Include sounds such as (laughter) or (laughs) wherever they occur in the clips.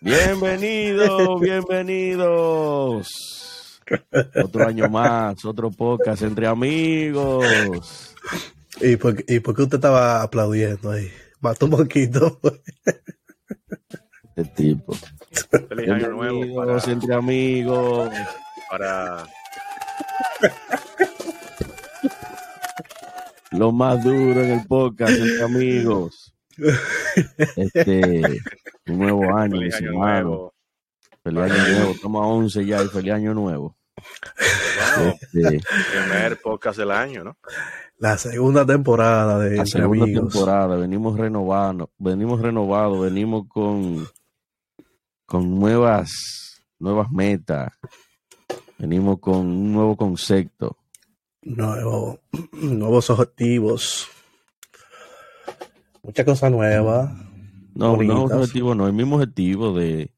Bienvenidos, (laughs) bienvenidos. Otro año más, otro podcast entre amigos. ¿Y por, ¿Y por qué usted estaba aplaudiendo ahí? Mató un poquito. Este tipo. Feliz año nuevo para, entre amigos. para Lo más duro en el podcast entre amigos. Este, (laughs) un nuevo año, feliz año nuevo. Feliz año nuevo. Estamos a 11 ya y feliz año nuevo. Este, primer podcast del año, ¿no? La segunda temporada de la segunda Amigos. temporada, venimos renovando, venimos renovados, venimos con, con nuevas, nuevas metas, venimos con un nuevo concepto. Nuevo- (clears throat) nuevos objetivos. Muchas cosas nuevas. No, no objetivo, no, el mismo objetivo de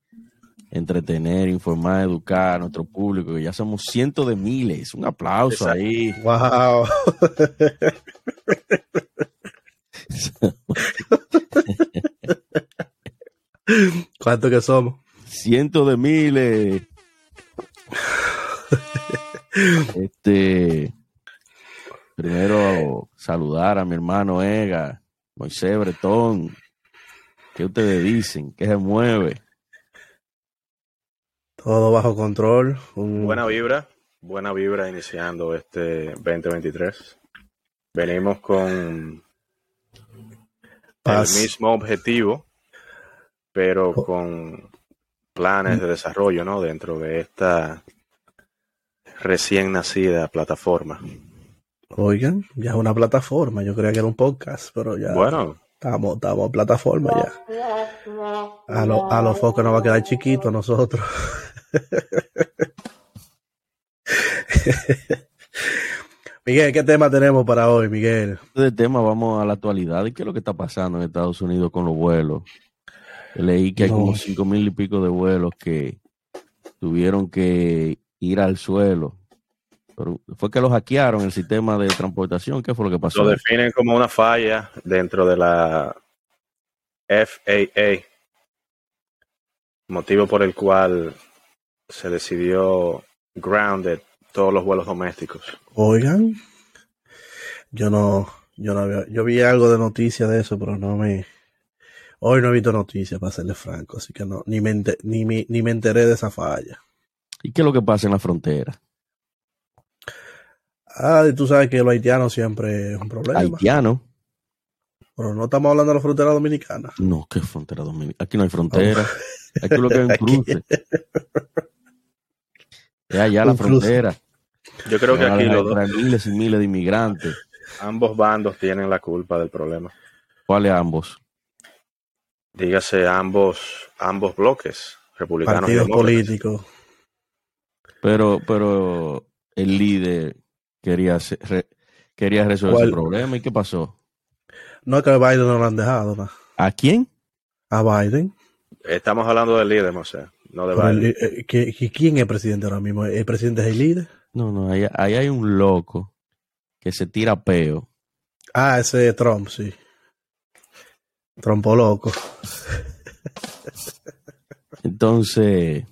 entretener, informar, educar a nuestro público, que ya somos cientos de miles. Un aplauso Exacto. ahí. Wow. ¿Cuánto que somos? Cientos de miles. Este, primero saludar a mi hermano Ega, Moisés Bretón. ¿Qué ustedes dicen? ¿Qué se mueve? Todo bajo control. Un- Buena vibra, buena vibra iniciando este 2023. Venimos con Paz. el mismo objetivo, pero con planes de desarrollo, ¿no? Dentro de esta recién nacida plataforma. Oigan, ya es una plataforma. Yo creía que era un podcast, pero ya Bueno, estamos, estamos en plataforma ya. A, lo- a los focos nos va a quedar chiquito a nosotros. (laughs) Miguel, ¿qué tema tenemos para hoy, Miguel? de tema vamos a la actualidad y qué es lo que está pasando en Estados Unidos con los vuelos. Leí que hay No. como cinco mil y pico de vuelos que tuvieron que ir al suelo. Pero fue que los hackearon el sistema de transportación. ¿Qué fue lo que pasó? lo definen como una falla dentro de la FAA, motivo por el cual se decidió grounded todos los vuelos domésticos. Oigan, yo no, yo no había, yo vi algo de noticias de eso, pero no me, hoy no he visto noticias, para serle franco, así que no, ni me, ni, me- ni me enteré de esa falla. ¿Y qué es lo que pasa en la frontera? Ah, y tú sabes que los haitianos siempre es un problema, Haitiano. pero no estamos hablando de la frontera dominicana. No, ¿qué frontera dominicana? Aquí no hay frontera. Aquí lo que hay un (laughs) cruce. Es allá la cruce. frontera. Yo creo que aquí los dos- miles y miles de inmigrantes. ambos bandos tienen la culpa del problema. ¿Cuáles ambos? Dígase ambos, ambos bloques, republicanos y Partidos demócratas. políticos. Pero, pero el líder quería, re- quería resolver ¿Cuál? ese problema. ¿Y qué pasó? No es que a Biden no lo han dejado, ¿no? ¿A quién? a Biden. Estamos hablando del líder, o sea, no de el- Biden. eh, ¿qui- qui- ¿Quién es presidente ahora mismo? ¿El presidente es el líder? No, no, ahí, ahí hay un loco que se tira peo. Ah, ese es Trump, sí. Trompo loco. Entonces,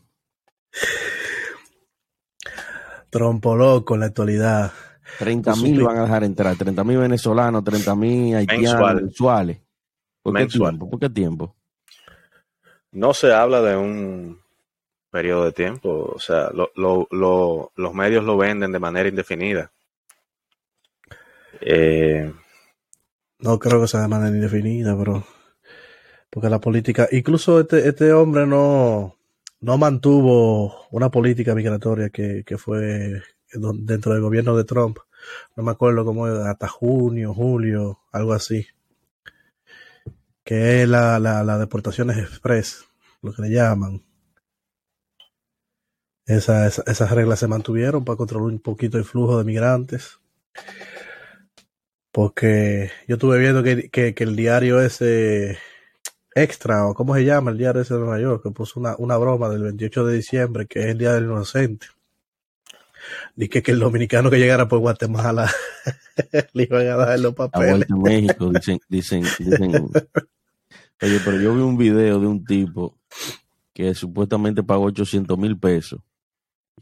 Trompo loco en la actualidad. 30 Pues, mil van a dejar entrar. 30 mil venezolanos, 30 mil haitianos Mensual. mensuales. ¿Por qué Mensual. tiempo? ¿Por qué tiempo? No se habla de un periodo de tiempo, o sea, lo- lo- lo- los medios lo venden de manera indefinida. Eh, No creo que sea de manera indefinida, pero. Porque la política. Incluso este, este hombre no, no mantuvo una política migratoria que, que fue dentro del gobierno de Trump. No me acuerdo cómo hasta junio, julio, algo así. Que es la, la, la deportaciones express, lo que le llaman. Esa- esa- esas reglas se mantuvieron para controlar un poquito el flujo de migrantes. Porque yo estuve viendo que, que el diario ese extra, o cómo se llama el diario ese de Nueva York, que puso una, una broma del 28 de diciembre, que es el Día del Inocente. Dice que el dominicano que llegara por Guatemala (laughs) le iban a dar los papeles. a México, dicen, dicen, dicen, Oye, pero yo vi un video de un tipo que supuestamente pagó 800 mil pesos.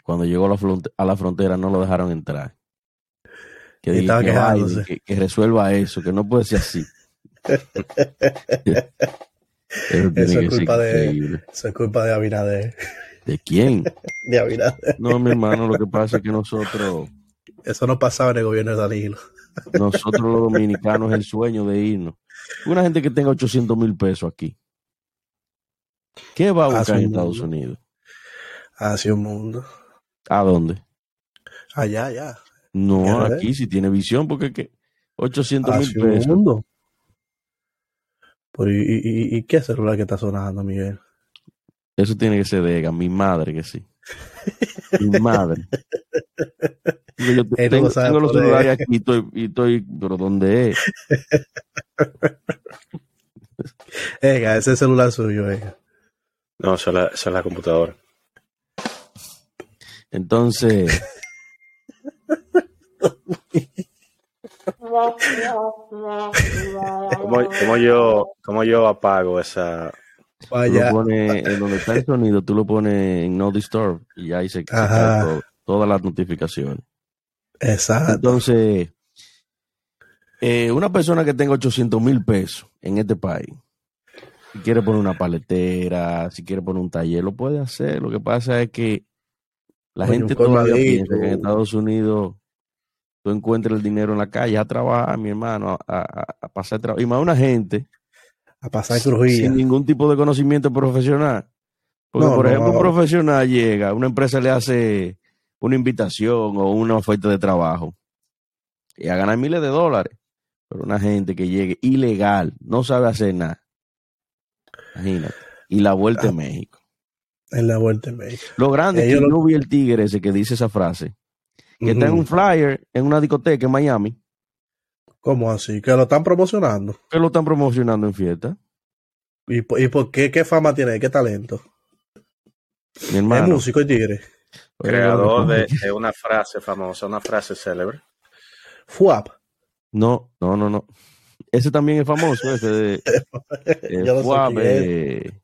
Cuando llegó a la, fronte- a la frontera no lo dejaron entrar. Que resuelva eso, que no puede ser así. (laughs) Eso es culpa de-. Eso es culpa de Abinader. ¿De quién? (laughs) De Abinader. No, mi hermano, lo que pasa es que nosotros, Eso no pasaba en el gobierno de Danilo. nosotros los dominicanos, el sueño de irnos. Una gente que tenga 800 mil pesos aquí. ¿Qué va a buscar en Estados. Unidos? Hacia un mundo. ¿A dónde? Allá, allá. No, aquí sí tiene visión, porque que 800 mil Hacia un pesos. mundo. Pero, ¿y, y, y- qué celular que está sonando, Miguel? Eso tiene que ser de Ega, mi madre que sí. Mi madre. Yo (laughs) tengo, tengo los celulares aquí y estoy, y estoy, pero ¿dónde es? (laughs) Venga, ese celular suyo, venga. No, esa es la, esa es la computadora. Entonces, (laughs) ¿Cómo, cómo yo, ¿Cómo yo apago esa? tú Vaya. lo pones en donde está el sonido, tú lo pones en No Disturb y ahí se, se cae todo- todas las notificaciones. Exacto. Entonces, eh, una persona que tenga 800 mil pesos en este país, si quiere poner una paletera, si quiere poner un taller, lo puede hacer. Lo que pasa es que la Coño, gente todavía piensa que en Estados Unidos tú encuentras el dinero en la calle a trabajar, mi hermano, a, a- a pasar trabajo. Y más una gente A pasar crujía. sin ningún tipo de conocimiento profesional. Porque, No, por no, ejemplo, un no. profesional llega, una empresa le hace una invitación o una oferta de trabajo y a ganar miles de dólares. Pero una gente que llegue ilegal, no sabe hacer nada. Imagínate. Y la vuelta Ah. en México. En la vuelta en México. Lo grande es que lo- yo vi el tigre ese que dice esa frase, que está en un flyer en una discoteca en Miami, ¿Cómo así? Que lo están promocionando. que lo están promocionando en fiesta. ¿Y, por- y por qué? ¿Qué fama tiene? ¿Qué talento? Mi Es hermano. músico y tigre. Creador de, es de una frase famosa, una frase célebre. FUAP. No, no, no, no. Ese también es famoso, ese de (laughs) eh, Yo no sé Fuab, quién es. eh,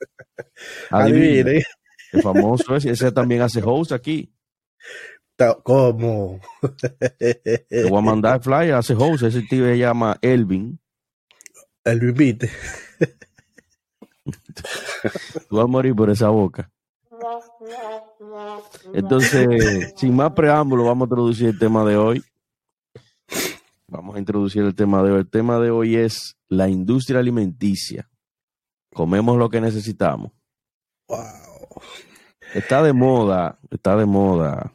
adivina, Adivine. es famoso ese, ese también hace host aquí. ¿Cómo? (laughs) Te voy a mandar flyer, hace host, ese tío se llama Elvin. El invite. (laughs) Tú vas a morir por esa boca. Entonces, sin más preámbulo, vamos a introducir el tema de hoy. Vamos a introducir el tema de hoy. El tema de hoy es la industria alimenticia. Comemos lo que necesitamos. Wow. Está de moda, está de moda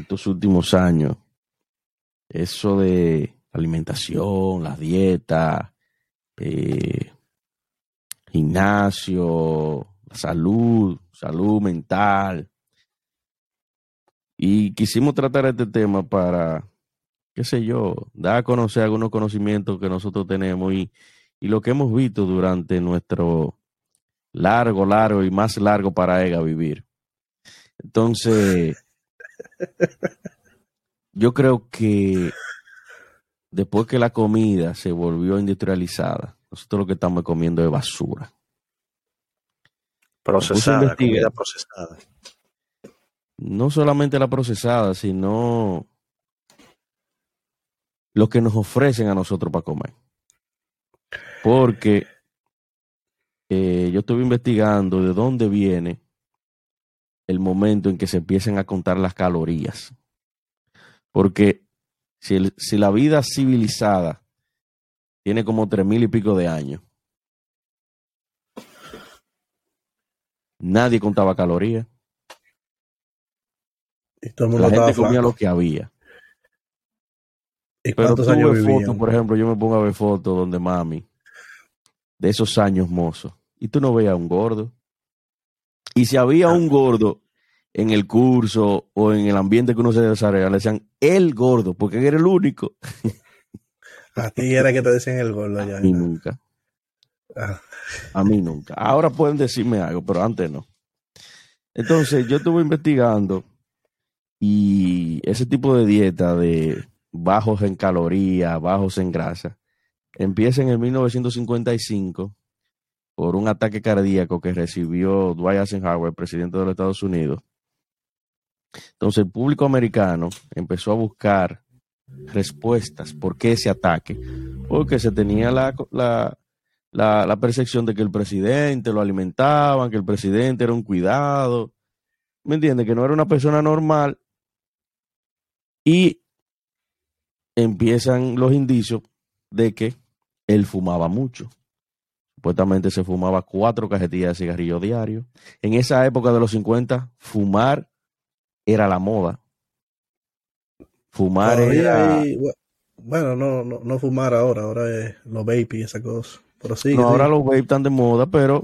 estos últimos años. Eso de alimentación, la dieta, eh, gimnasio, salud, salud mental. Y quisimos tratar este tema para, qué sé yo, dar a conocer algunos conocimientos que nosotros tenemos y, y lo que hemos visto durante nuestro largo, largo y más largo para ella vivir. Entonces, yo creo que después que la comida se volvió industrializada, nosotros lo que estamos comiendo es basura. Procesada, investigar. comida procesada. No solamente la procesada, sino lo que nos ofrecen a nosotros para comer. Porque eh, yo estuve investigando de dónde viene el momento en que se empiecen a contar las calorías. Porque si, el- si la vida civilizada tiene como tres mil y pico de años, nadie contaba calorías. Y todo el La mundo gente comía flaco. lo que había. ¿Y Pero tú años ves fotos, por ejemplo, yo me pongo a ver fotos donde mami, de esos años mozos, y tú no veías un gordo. Y si había un gordo en el curso o en el ambiente que uno se desarrolla, le decían el gordo, porque era el único. A ti era que te decían el gordo ya. A mí nunca, Ah, a mí nunca. Ahora pueden decirme algo, pero antes no. Entonces, yo estuve investigando y ese tipo de dieta de bajos en calorías, bajos en grasa, empieza en el 1955 por un ataque cardíaco que recibió Dwight Eisenhower, presidente de los Estados Unidos. Entonces el público americano empezó a buscar respuestas por qué ese ataque, porque se tenía la, percepción de que el presidente lo alimentaban, que el presidente era un cuidado, ¿me entiendes? Que no era una persona normal. Y empiezan los indicios de que él fumaba mucho. Supuestamente se fumaba cuatro cajetillas de cigarrillo diario. En esa época de los 50, fumar era la moda. Fumar era... bueno, no, no, no, fumar ahora, ahora es los vape y esa cosa. Pero sí, no, ahora los vape están de moda, pero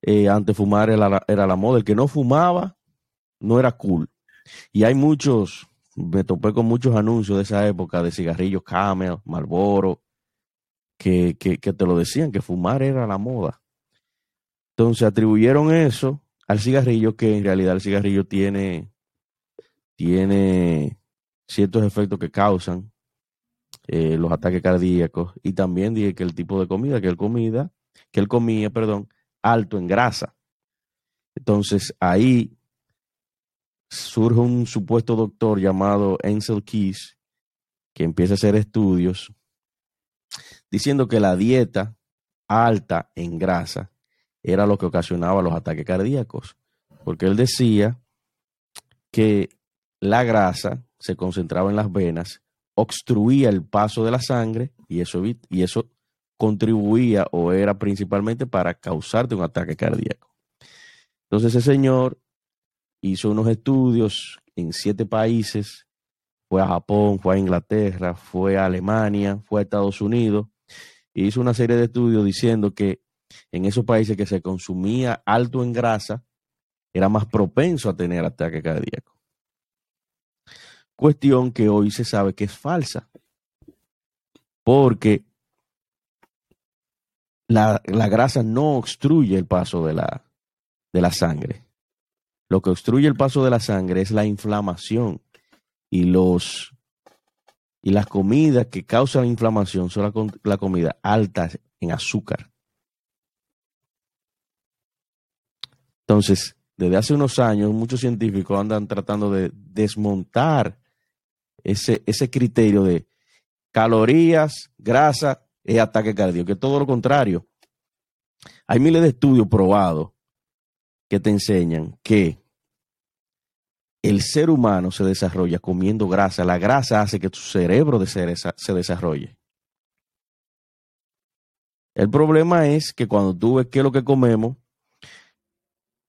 eh, antes fumar era la, era la moda. El que no fumaba no era cool. Y hay muchos, me topé con muchos anuncios de esa época de cigarrillos Camel, Marlboro, que, que, te lo decían, que fumar era la moda. Entonces atribuyeron eso al cigarrillo, que en realidad el cigarrillo tiene, tiene ciertos efectos que causan eh, los ataques cardíacos y también dije que el tipo de comida que él comida, que él comía, perdón, alto en grasa. Entonces ahí surge un supuesto doctor llamado Ansel Keys que empieza a hacer estudios diciendo que la dieta alta en grasa era lo que ocasionaba los ataques cardíacos, porque él decía que la grasa se concentraba en las venas, obstruía el paso de la sangre y eso, y eso contribuía o era principalmente para causarte un ataque cardíaco. Entonces ese señor hizo unos estudios en siete países, fue a Japón, fue a Inglaterra, fue a Alemania, fue a Estados Unidos, hizo una serie de estudios diciendo que en esos países que se consumía alto en grasa, era más propenso a tener ataque cardíaco. Cuestión que hoy se sabe que es falsa, porque la, grasa no obstruye el paso de la, de la sangre. Lo que obstruye el paso de la sangre es la inflamación y los y las comidas que causan inflamación son la, la comida alta en azúcar. Entonces, desde hace unos años, muchos científicos andan tratando de desmontar ese, ese criterio de calorías, grasa y ataque cardíaco, que todo lo contrario. Hay miles de estudios probados que te enseñan que el ser humano se desarrolla comiendo grasa. La grasa hace que tu cerebro se desarrolle. El problema es que cuando tú ves qué es lo que comemos,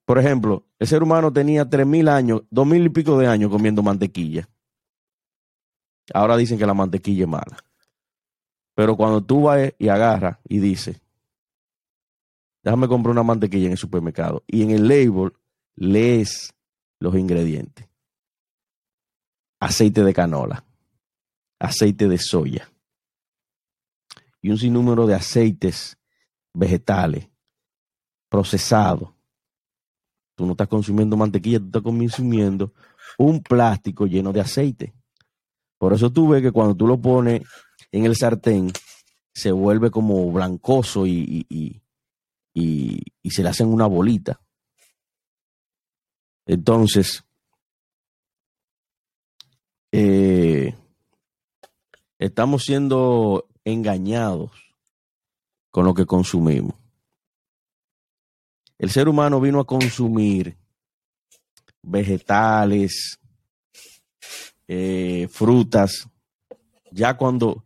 por ejemplo, el ser humano tenía tres mil años, dos mil y pico de años comiendo mantequilla. Ahora dicen que la mantequilla es mala. Pero cuando tú vas y agarras y dices, déjame comprar una mantequilla en el supermercado, y en el label lees los ingredientes. Aceite de canola, aceite de soya y un sinnúmero de aceites vegetales procesados. Tú no estás consumiendo mantequilla, tú estás consumiendo un plástico lleno de aceite. Por eso tú ves que cuando tú lo pones en el sartén, se vuelve como blancoso y, y, y se le hacen una bolita. Entonces, eh, estamos siendo engañados con lo que consumimos. El ser humano vino a consumir vegetales, eh, frutas, ya cuando,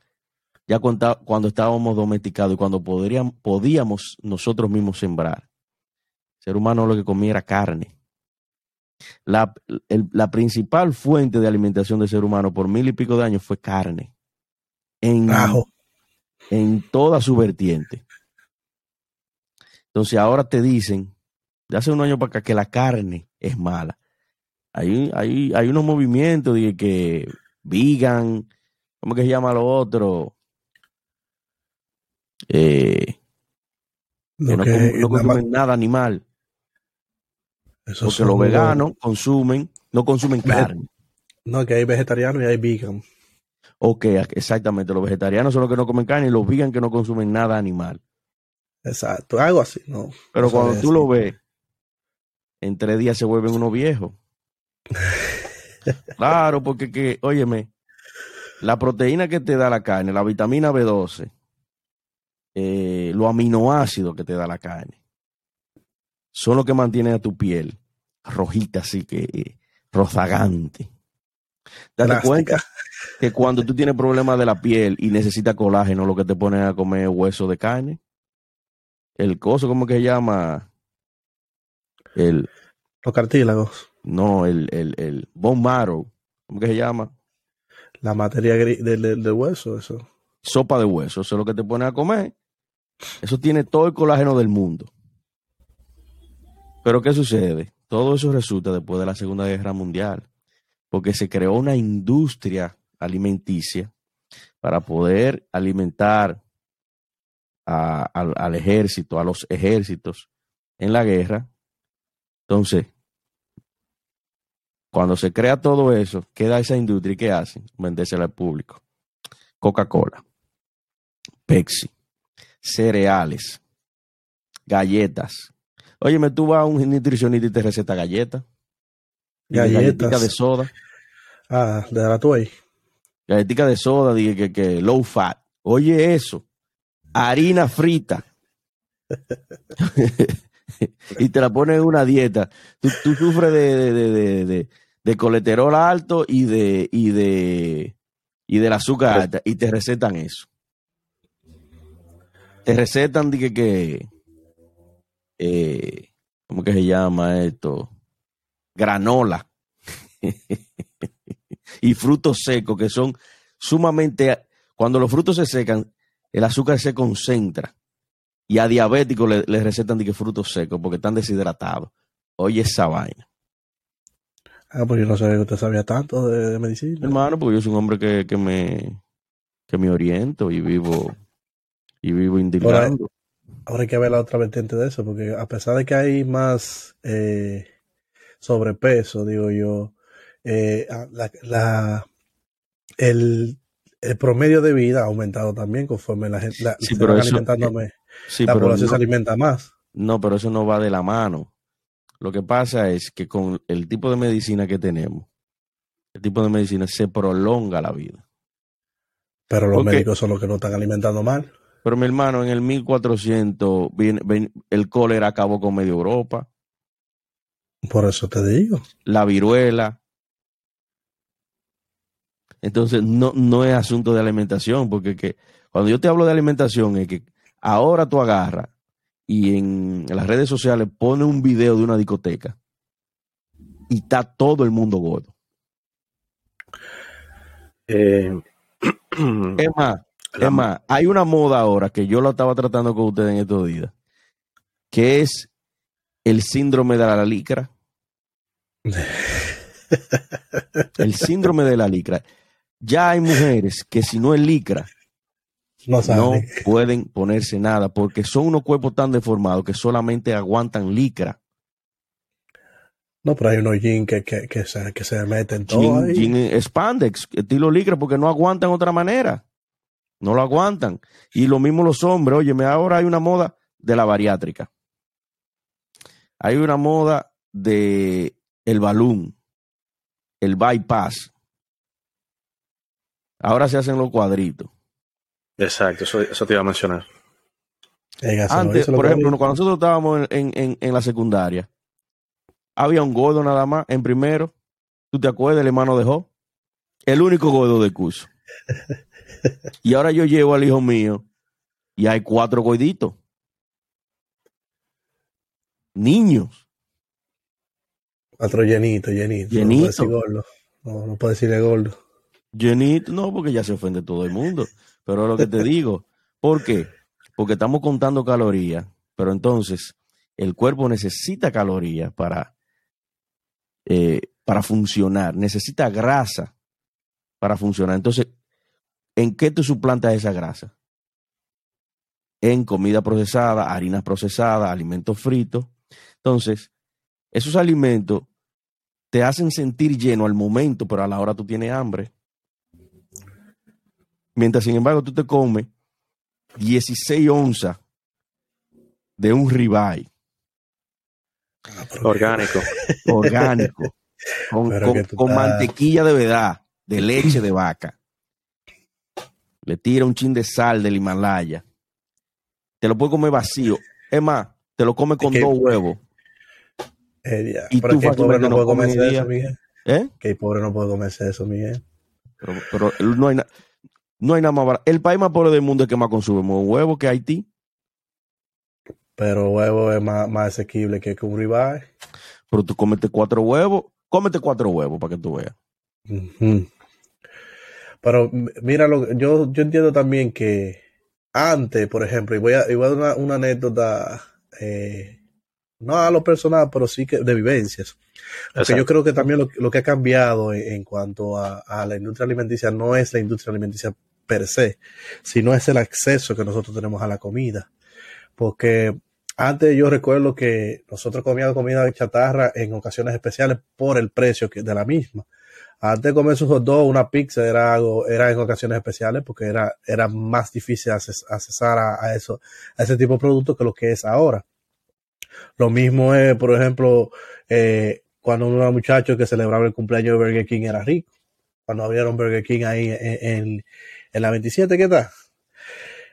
ya cuando, cuando estábamos domesticados y cuando podríamos, podíamos nosotros mismos sembrar. El ser humano lo que comía era carne. La, principal fuente de alimentación del ser humano por mil y pico de años fue carne. En, en toda su vertiente. Entonces ahora te dicen, de hace un año para acá, que la carne es mala. Hay, hay, hay unos movimientos de que vegan, ¿cómo que se llama lo otro? Eh, que no, consumen nada animal. Porque los veganos consumen, no consumen carne. No, que hay vegetarianos y hay vegan. Ok, exactamente. Los vegetarianos son los que no comen carne y los vegan que no consumen nada animal. Exacto, algo así, ¿no? Pero no cuando tú lo ves, en tres días se vuelven unos viejos. (laughs) claro, porque que, óyeme, la proteína que te da la carne, la vitamina B12, eh, los aminoácidos que te da la carne, son los que mantienen a tu piel rojita, así que eh, rozagante. Date cuenta que cuando tú tienes problemas de la piel y necesitas colágeno, lo que te ponen a comer es hueso de carne. El coso, ¿cómo que se llama? El, Los cartílagos, no, el, el, el bone marrow, ¿cómo que se llama? la materia gris del, del- del hueso, eso. Sopa de hueso, eso es lo que te ponen a comer. Eso tiene todo el colágeno del mundo. Pero ¿qué sucede? Todo eso resulta después de la Segunda Guerra Mundial, porque se creó una industria alimenticia para poder alimentar al ejército, a los ejércitos en la guerra. Entonces, cuando se crea todo eso, queda esa industria y ¿qué hacen? Vendérsela al público. Coca-Cola, Pepsi, cereales, galletas. Óyeme, tú vas a un nutricionista y te receta galletas. Galletica de soda. Ah, de la Tuey. Galletica de soda, dije que, que low fat. Oye, eso. Harina frita. (laughs) y te la pones en una dieta. Tú, tú sufres de, de, de, de- de- de colesterol alto y de, y de y del azúcar alta. Y te recetan eso. Te recetan dije que eh, ¿cómo que se llama esto? Granola. (laughs) y frutos secos que son sumamente cuando los frutos se secan el azúcar se concentra y a diabéticos le, le recetan de que frutos secos porque están deshidratados oye esa vaina Ah, pues yo no sabía que usted sabía tanto de, de medicina. hermano porque yo soy un hombre que, que me que me oriento y vivo y vivo indicando Ahora hay que ver la otra vertiente de eso, porque a pesar de que hay más eh, sobrepeso, digo yo, eh, la, la- el, el promedio de vida ha aumentado también conforme la gente la, Sí, se eso- sí la población no- se alimenta más. No, pero eso no va de la mano. Lo que pasa es que con el tipo de medicina que tenemos, el tipo de medicina se prolonga la vida. Pero los médicos son los que no están alimentando mal. Pero mi hermano, en el 1400 viene- ven- el cólera acabó con medio Europa, Por eso te digo. la viruela. Entonces, no, no es asunto de alimentación, porque que, cuando yo te hablo de alimentación es que ahora tú agarras y en las redes sociales pone un video de una discoteca y está todo el mundo gordo. Eh, (clears throat) Es más, es más, hay una moda ahora que yo la estaba tratando con ustedes en estos días, que es el síndrome de la licra. (laughs) El síndrome de la licra. Ya hay mujeres que si no es licra, No pueden ponerse nada porque son unos cuerpos tan deformados que solamente aguantan licra. No, pero hay unos jeans que, que, que, se, que se meten todo Jean, ahí. jean spandex, estilo licra, porque no aguantan otra manera. No lo aguantan. Y lo mismo los hombres. Óyeme, ahora hay una moda de la bariátrica. Hay una moda de el balón, el bypass. Ahora se hacen los cuadritos. exacto, eso, eso te iba a mencionar. Antes, por ejemplo, cuando nosotros estábamos en, en- en la secundaria, había un gordo nada más en primero. ¿Tú te acuerdas? El hermano dejó. El único gordo del curso. (laughs) Y ahora yo llevo al hijo mío y hay cuatro gorditos. Niños. Otro llenito, llenito. Llenito. No puede decir gordo. No, no puede decirle gordo. Llenito. No, porque ya se ofende todo el mundo. Pero es lo que te digo. ¿Por qué? Porque estamos contando calorías. Pero entonces el cuerpo necesita calorías para, eh, para funcionar. Necesita grasa para funcionar. Entonces, ¿en qué tú suplantas esa grasa? En comida procesada, harinas procesadas, alimentos fritos. Entonces, esos alimentos te hacen sentir lleno al momento, pero a la hora tú tienes hambre. Mientras, sin embargo, tú te comes 16 onzas de un ribeye Ah, Orgánico. orgánico, (laughs) con, con- mantequilla de verdad, de leche de vaca. Le tira un chin de sal del Himalaya. Te lo puedes comer vacío. Es más, te lo comes con dos huevos. Eh. Y Pero tú que el pobre no no puede comerse eso. Miguel. ¿Eh? Que el pobre no puede comerse eso, Miguel. Pero, pero no hay, na- no hay nada más barato. El país más pobre del mundo es que más consume huevo que Haití. Pero huevo es más, más asequible que un ribeye. Pero tú comete cuatro huevos. Cómete cuatro huevos para que tú veas. Ujú. Pero mira, lo, yo, yo entiendo también que antes, por ejemplo, y voy a, y voy a dar una, una anécdota, eh, no a lo personal, pero sí que de vivencias. Porque yo creo que también lo, lo que ha cambiado en, en cuanto a, a la industria alimenticia no es la industria alimenticia per se, sino es el acceso que nosotros tenemos a la comida. Porque antes yo recuerdo que nosotros comíamos comida de chatarra en ocasiones especiales por el precio que- de la misma. Antes de comerse un hot dog, una pizza era algo, era en ocasiones especiales porque era, era más difícil acces- accesar a, a eso, a ese tipo de productos que lo que es ahora. Lo mismo es, por ejemplo, eh, cuando uno era muchacho que celebraba el cumpleaños de Burger King era rico. Cuando abrieron Burger King ahí en, en, en la 27, ¿qué tal?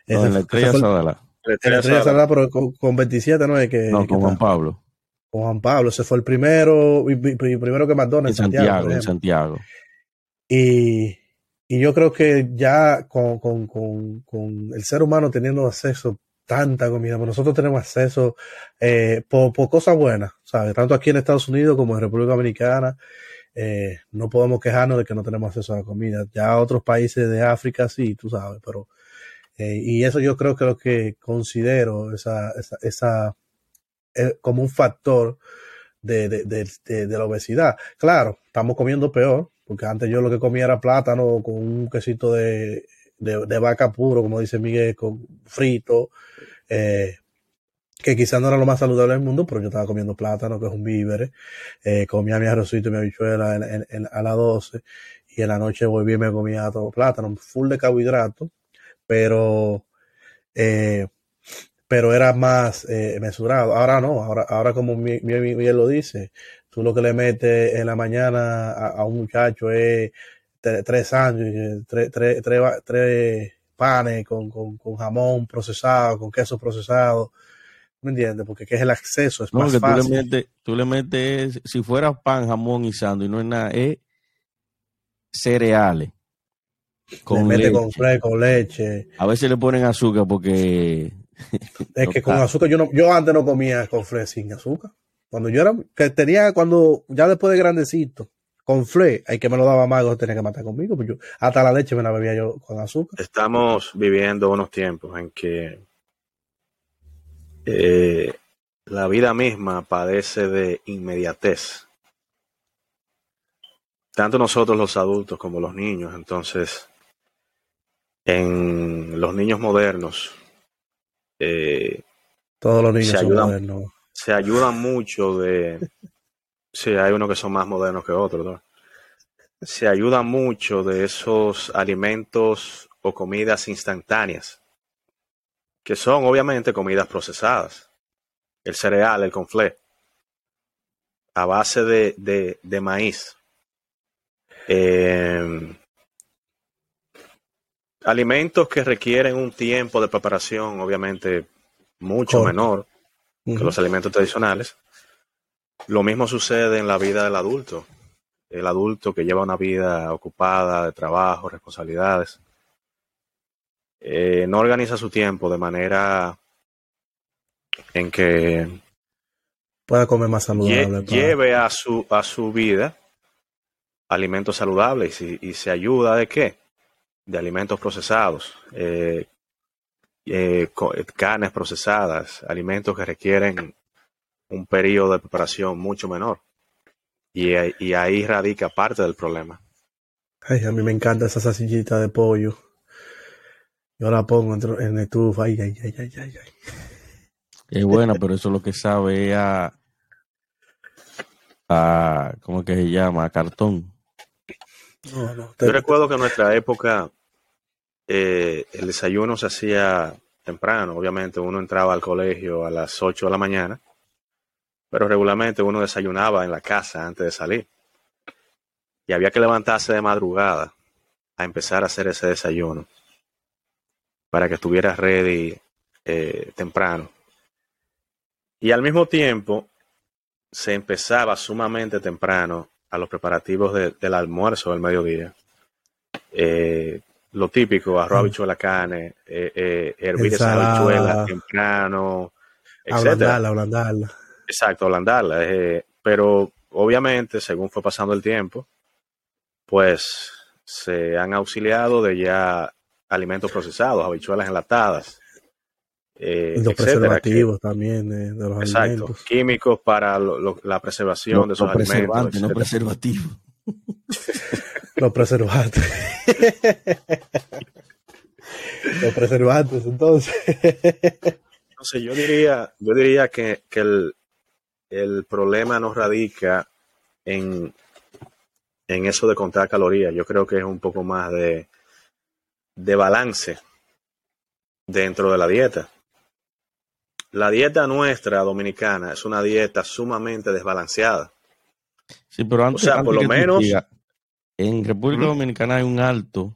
No, en la estrella Sadala. en la Estrella Salada, pero con, con 27, ¿no? Es que, No, que con. Juan Pablo. Con Juan Pablo. Ese fue el primero, y- y- y primero que McDonald's en Santiago. Santiago, en. Y, y yo creo que ya con, con, con, con el ser humano teniendo acceso a tanta comida, pues nosotros tenemos acceso eh, por, por cosas buenas, ¿sabes? Tanto aquí en Estados Unidos como en República Dominicana, eh, no podemos quejarnos de que no tenemos acceso a la comida. Ya otros países de África sí, tú sabes, pero eh, y eso yo creo que lo que considero esa, esa, esa como un factor de, de, de, de, la obesidad. Claro, estamos comiendo peor, porque antes yo lo que comía era plátano con un quesito de, vaca puro, como dice Miguel, con frito, eh, que quizás no era lo más saludable del mundo, pero yo estaba comiendo plátano, que es un víver, eh, comía mi arrocito y mi habichuela a las 12, y en la noche volví y me comía todo plátano, full de carbohidratos, pero eh, pero era más eh, mesurado. Ahora no, ahora, ahora como mi- mi- mi- Miguel lo dice, tú lo que le metes en la mañana a, a un muchacho es tre- tres sándwiches, tres, tres, tres, va- tres panes con, con, con jamón procesado, con queso procesado. ¿Me entiendes? Porque que es el acceso, es No, más tú le fácil. metes, tú le metes, si fuera pan, jamón y sándwich, no es nada, es cereales. le Con mete leche. con fre, con leche. A veces le ponen azúcar porque (laughs) Es que con azúcar, yo no, yo antes no comía con fle sin azúcar. Cuando yo era, que tenía, cuando, ya después de grandecito, con fle, hay que me lo daba más, tenía que matar conmigo, pues yo, hasta la leche me la bebía yo con azúcar. Estamos viviendo unos tiempos en que eh, la vida misma padece de inmediatez. Tanto nosotros los adultos como los niños. Entonces, en los niños modernos eh, Todos los niños Se son ayudan. modernos. se ayudan mucho de... Sí, hay unos que son más modernos que otros, ¿no? Se ayudan mucho de esos alimentos o comidas instantáneas, que son obviamente comidas procesadas. El cereal, el conflé, a base de, de- de maíz. Eh, alimentos que requieren un tiempo de preparación, obviamente, mucho menor que los alimentos tradicionales. Lo mismo sucede en la vida del adulto. El adulto que lleva una vida ocupada de trabajo, responsabilidades, eh, no organiza su tiempo de manera en que Pueda comer más saludable. lleve a su, a su vida alimentos saludables y, y se ayuda de qué? De alimentos procesados, eh, eh, eh, carnes procesadas, alimentos que requieren un periodo de preparación mucho menor. Y, ahí- y ahí radica parte del problema. Ay, a mí me encanta esa salsillita de pollo. Yo la pongo en, en estufa. Ay, ay, ay, ay, ay, ay. es buena, pero eso lo que sabe es a, a ¿cómo que se llama? A cartón. No, no. Yo recuerdo que en nuestra época eh, el desayuno se hacía temprano. Obviamente uno entraba al colegio a las 8 de la mañana, pero regularmente uno desayunaba en la casa antes de salir. Y había que levantarse de madrugada a empezar a hacer ese desayuno para que estuviera ready eh, temprano. Y al mismo tiempo se empezaba sumamente temprano a los preparativos del almuerzo del mediodía. Eh, lo típico, arroz, mm. habichuela, carne, eh, eh, hervir esa habichuela temprano, etc. Ablandarla, Exacto, ablandarla. Eh, pero obviamente, según fue pasando el tiempo, pues se han auxiliado de ya alimentos procesados, habichuelas enlatadas. Eh, los preservativos también de, los exacto, químicos para la preservación de esos alimentos. No preservativos. (laughs) Los preservantes. (laughs) Los preservantes, entonces. Entonces, yo diría, yo diría que, el, problema no radica en, en eso de contar calorías. Yo creo que es un poco más de, de balance dentro de la dieta. La dieta nuestra dominicana es una dieta sumamente desbalanceada. Sí, pero antes, o sea, por lo menos en República Dominicana hay un alto,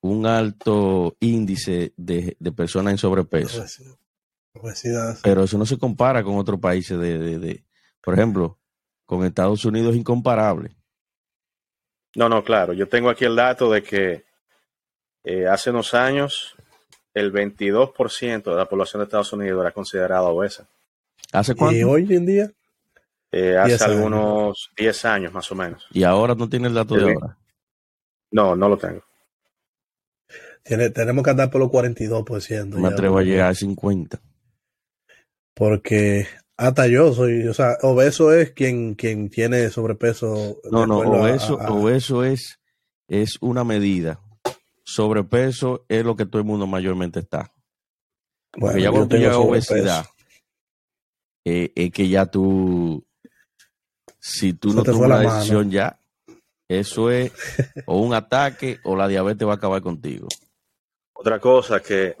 un alto índice de, personas en sobrepeso. Pero eso no se compara con otros países de, de, por ejemplo, con Estados Unidos es incomparable. No, no, claro. Yo tengo aquí el dato de que eh, hace unos años el 22% de la población de Estados Unidos era considerada obesa. ¿Hace cuánto? ¿Y hoy en día? Eh, hace algunos 10 años más o menos. ¿Y ahora no tiene el dato de ahora? No, no lo tengo. Tiene, tenemos que andar por los 42%. Me atrevo a llegar a 50. Porque hasta yo soy, o sea, obeso es quien, quien tiene sobrepeso. No, no, obeso, obeso es, es una medida. Sobrepeso es lo que todo el mundo mayormente está. Porque ya cuando tú obesidad, eh, es que ya tú si tú no tomas una decisión ya, eso es (laughs) o un ataque o la diabetes va a acabar contigo. Otra cosa que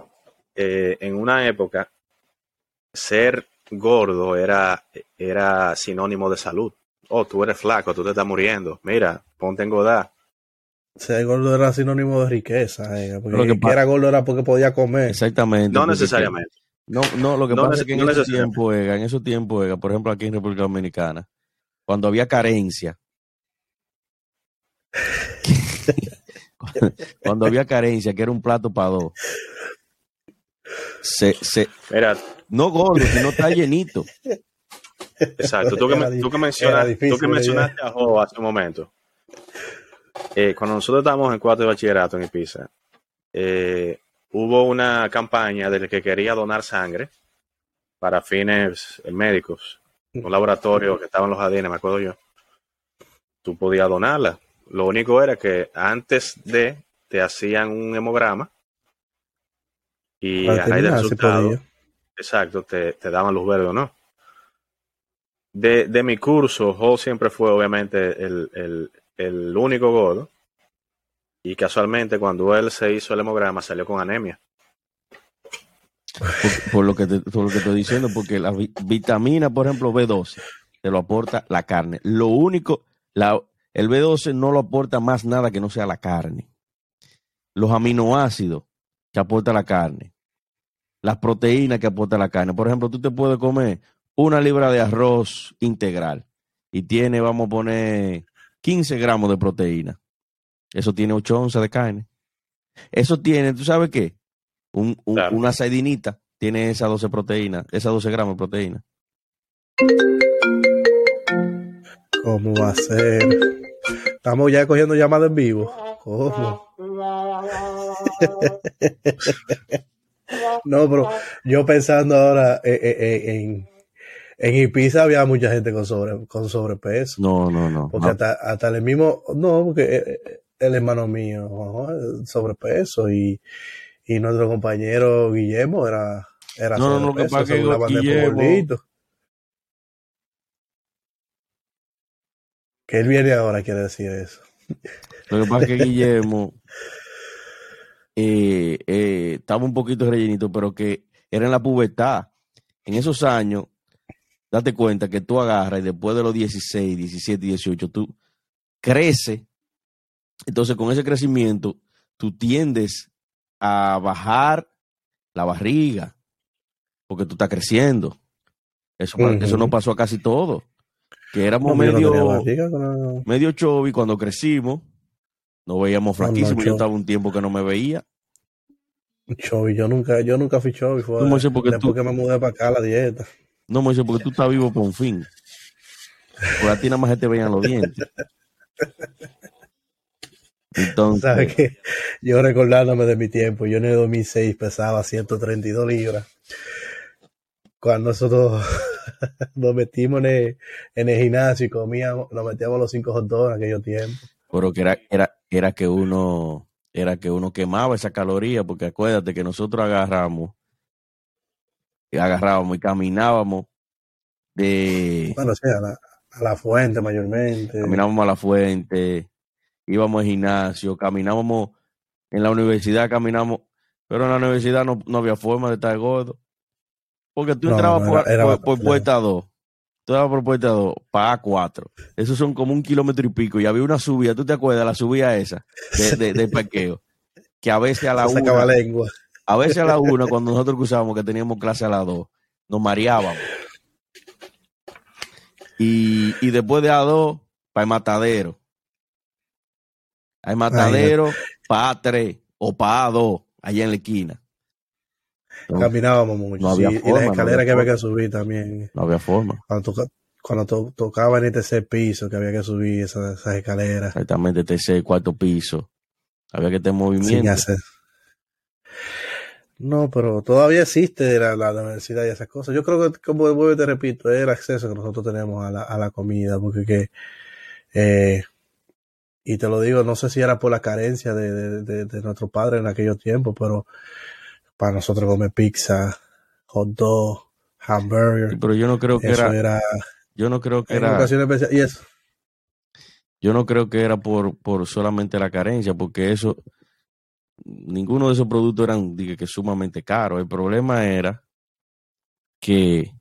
eh, en una época ser gordo era, era sinónimo de salud. Oh, tú eres flaco, tú te estás muriendo. Mira, ponte en engordar. Ser gordo era sinónimo de riqueza. Eh, porque que era gordo era porque podía comer. Exactamente. No necesariamente. No, no, lo que pasa es que en ese tiempo, en esos tiempos, por ejemplo, aquí en República Dominicana, cuando había carencia. (laughs) cuando había carencia, que era un plato para dos. Se, se, no gordo, sino está llenito. Exacto. Tú que, mencionaste a Jo hace un momento. Eh, cuando nosotros estábamos en cuarto de bachillerato en Ibiza, eh, hubo una campaña del que quería donar sangre para fines médicos un laboratorio que estaba en los jardines, me acuerdo yo, tú podías donarla. Lo único era que antes de te hacían un hemograma y a raíz del resultado, exacto, te, daban luz verde o no. De, de mi curso, Hall siempre fue obviamente el, el único gordo y casualmente cuando él se hizo el hemograma salió con anemia. Por, lo que te, lo que estoy diciendo, porque la vitamina, por ejemplo, B12, te lo aporta la carne. Lo único, la, el B12 no lo aporta más nada que no sea la carne. Los aminoácidos que aporta la carne. Las proteínas que aporta la carne. Por ejemplo, tú te puedes comer una libra de arroz integral y tiene, vamos a poner, 15 gramos de proteína. Eso tiene 8 onzas de carne. Eso tiene, ¿tú sabes qué? Un, Una sardinita tiene esas 12 proteínas, esas 12 gramos de proteína. ¿Cómo va a ser? Estamos ya cogiendo llamadas en vivo. ¿Cómo? (laughs) no, pero yo pensando ahora eh, eh, eh, en, en Ibiza había mucha gente con, sobre, con sobrepeso. No, no, no. Porque Hasta, hasta el mismo, no, porque el hermano mío, sobrepeso y, y nuestro compañero Guillermo era, era no, no, que pasa que Guillermo... Que él viene ahora quiere decir eso. Lo que pasa es que (laughs) Guillermo eh, eh, estaba un poquito rellenito, pero que era en la pubertad. En esos años, date cuenta que tú agarras y después de los 16, 17, 18, tú creces. Entonces, con ese crecimiento, tú tiendes a bajar la barriga, porque tú estás creciendo. Eso, eso no pasó a casi todo. Que éramos medio, medio y cuando crecimos, nos veíamos flaquísimos. yo estaba un tiempo que no me veía. Chovy, yo nunca, yo nunca fui Chovy. Fue no, porque después que me mudé para acá a la dieta. No, Moisés, porque tú estás vivo por un fin. Porque a ti nada más se te veían los dientes. (laughs) Entonces. (laughs) ¿Sabes qué? Yo recordándome de mi tiempo, yo en el 2006 pesaba 132 libras. Cuando nosotros (laughs) nos metimos en el, en el gimnasio y comíamos, nos metíamos los cinco hot dogs en aquellos tiempos. Pero que era, era, era que uno, era que uno quemaba esa caloría, porque acuérdate que nosotros agarramos, y agarrábamos y caminábamos de. Bueno, a la, a la fuente mayormente. Caminábamos a la fuente, íbamos al gimnasio, caminábamos en la universidad, caminamos, pero en la universidad no, no había forma de estar gordo. Porque tú entrabas por, puerta 2. Tú entrabas por puerta 2 para A4. Esos son como un kilómetro y pico. Y había una subida, ¿tú te acuerdas? La subida esa de, de, (laughs) parqueo. Que a veces a la 1. A veces a la 1, (laughs) cuando nosotros cruzábamos, que teníamos clase a la 2, nos mareábamos. Y, y después de A2, para el matadero. Hay matadero para A3 o para A2, allá en la esquina. Caminábamos mucho. y las escaleras que había que subir también. No había forma. Cuando, tocaba en el tercer piso, que había que subir esas, escaleras. Exactamente, tercer, cuarto piso. Había que tener movimiento. No, pero todavía existe la, la, universidad y esas cosas. Yo creo que, como te repito, es el acceso que nosotros tenemos a la, a la comida, porque que, eh, y te lo digo, no sé si era por la carencia de, de, de nuestro padre en aquellos tiempos, pero para nosotros comer pizza, hot dog, hamburger. pero yo no creo que era, Yo no creo que era. y eso. Yo no creo que era por, por solamente la carencia, porque eso. Ninguno de esos productos eran dije, que sumamente caros. El problema era que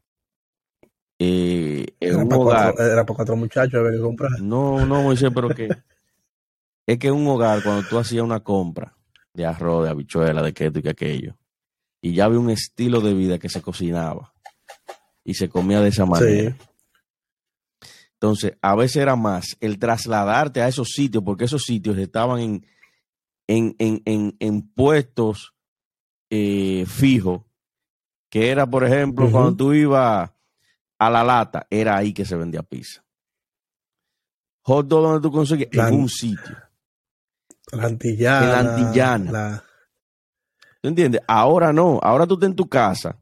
eh, era, hogar, cuatro, era para cuatro muchachos había que comprar. No, no, Moisés, pero que (laughs) es que en un hogar, cuando tú hacías una compra de arroz, de habichuela, de queso y que aquello, y ya había un estilo de vida que se cocinaba y se comía de esa manera. Entonces, a veces era más el trasladarte a esos sitios, porque esos sitios estaban en, en, en, en, puestos eh, fijos, que era, por ejemplo, cuando tú ibas a la lata, era ahí que se vendía pizza. Hot dog donde tú conseguías, en un sitio. La antillana. La antillana. ¿Tú entiendes? Ahora no, ahora tú estás en tu casa,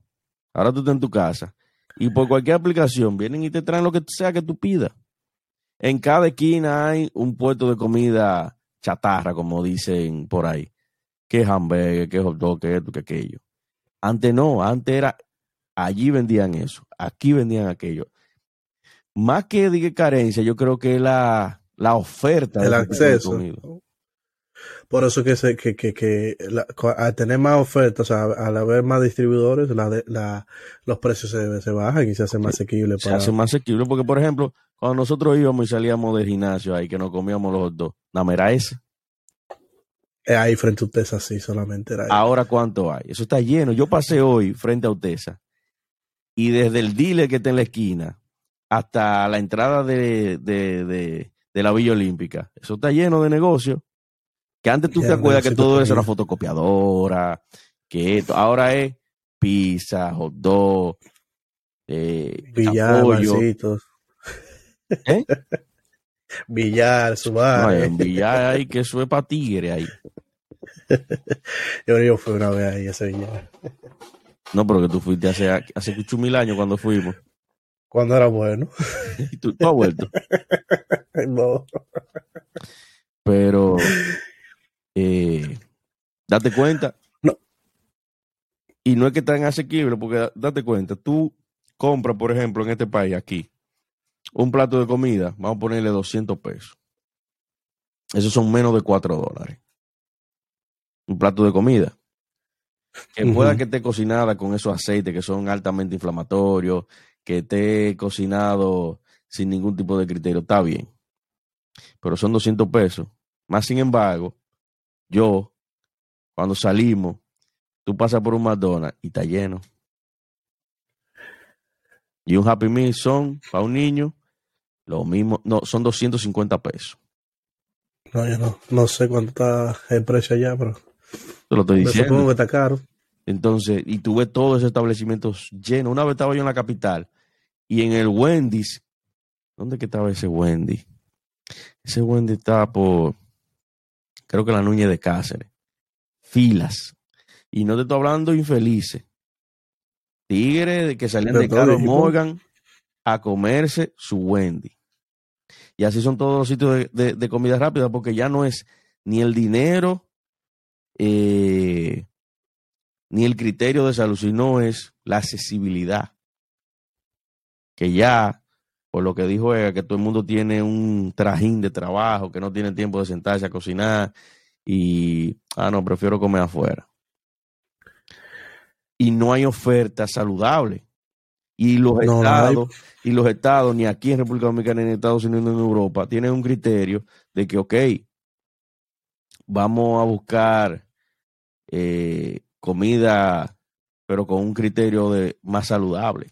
ahora tú estás en tu casa y por cualquier aplicación vienen y te traen lo que sea que tú pidas. En cada esquina hay un puesto de comida chatarra, como dicen por ahí. Que hamburgues, que hot dog, que esto, que aquello. Antes no, antes era, allí vendían eso, aquí vendían aquello. Más que de carencia, yo creo que la, la oferta. El acceso. Por eso que, se, que, que, que al tener más ofertas, o sea, al haber más distribuidores, la, la, los precios se, se, bajan y se hacen más asequibles. Se hacen más asequibles porque, por ejemplo, cuando nosotros íbamos y salíamos del gimnasio ahí, que nos comíamos los dos, nada era ese. Ahí frente a Utesa, sí, solamente era Ahora, ¿cuánto hay? Eso está lleno. Yo pasé hoy frente a Utesa y desde el dealer que está en la esquina hasta la entrada de, de, de, de la Villa Olímpica, eso está lleno de negocios que antes tú te acuerdas que todo eso era fotocopiadora, que esto, ahora es pizza, hot dog, eh, billar, ¿Eh? (laughs) billar, subar. No, billar ahí, que para tigre ahí. (laughs) yo, yo fui una vez ahí a ese billar. No, pero que tú fuiste hace, hace mucho mil años cuando fuimos. Cuando era bueno. (laughs) ¿Y tú, tú has vuelto? no. Pero eh, date cuenta. No. Y no es que tan asequible, porque date cuenta, tú compras, por ejemplo, en este país, aquí, un plato de comida, vamos a ponerle 200 pesos. Esos son menos de 4 dólares. un plato de comida. Que pueda que esté cocinada con esos aceites que son altamente inflamatorios, que esté cocinado sin ningún tipo de criterio, está bien. Pero son 200 pesos. Más sin embargo, yo, cuando salimos, tú pasas por un McDonald's y está lleno. Y un Happy Meal son, para un niño, lo mismo, no, son 250 pesos. No, yo no, no sé cuánto está el precio allá, pero. Te lo estoy diciendo. Supongo que está caro. Entonces, y tú ves todos esos establecimientos llenos. Una vez estaba yo en la capital y en el Wendy's, ¿dónde que estaba ese Wendy? Ese Wendy estaba por, creo que la Núñez de Cáceres. Filas. Y no te estoy hablando infelices. Tigres que salían de, Carlos Morgan a comerse su Wendy. Y así son todos los sitios de, comida rápida, porque ya no es ni el dinero, eh, ni el criterio de salud, sino es la accesibilidad. Que ya, por lo que dijo ella, que todo el mundo tiene un trajín de trabajo, que no tiene tiempo de sentarse a cocinar y, ah, no, prefiero comer afuera. Y no hay oferta saludable. Y los estados, y los estados, ni aquí en República Dominicana, ni en Estados Unidos, ni en Europa, tienen un criterio de que, ok, vamos a buscar eh, comida, pero con un criterio de más saludable.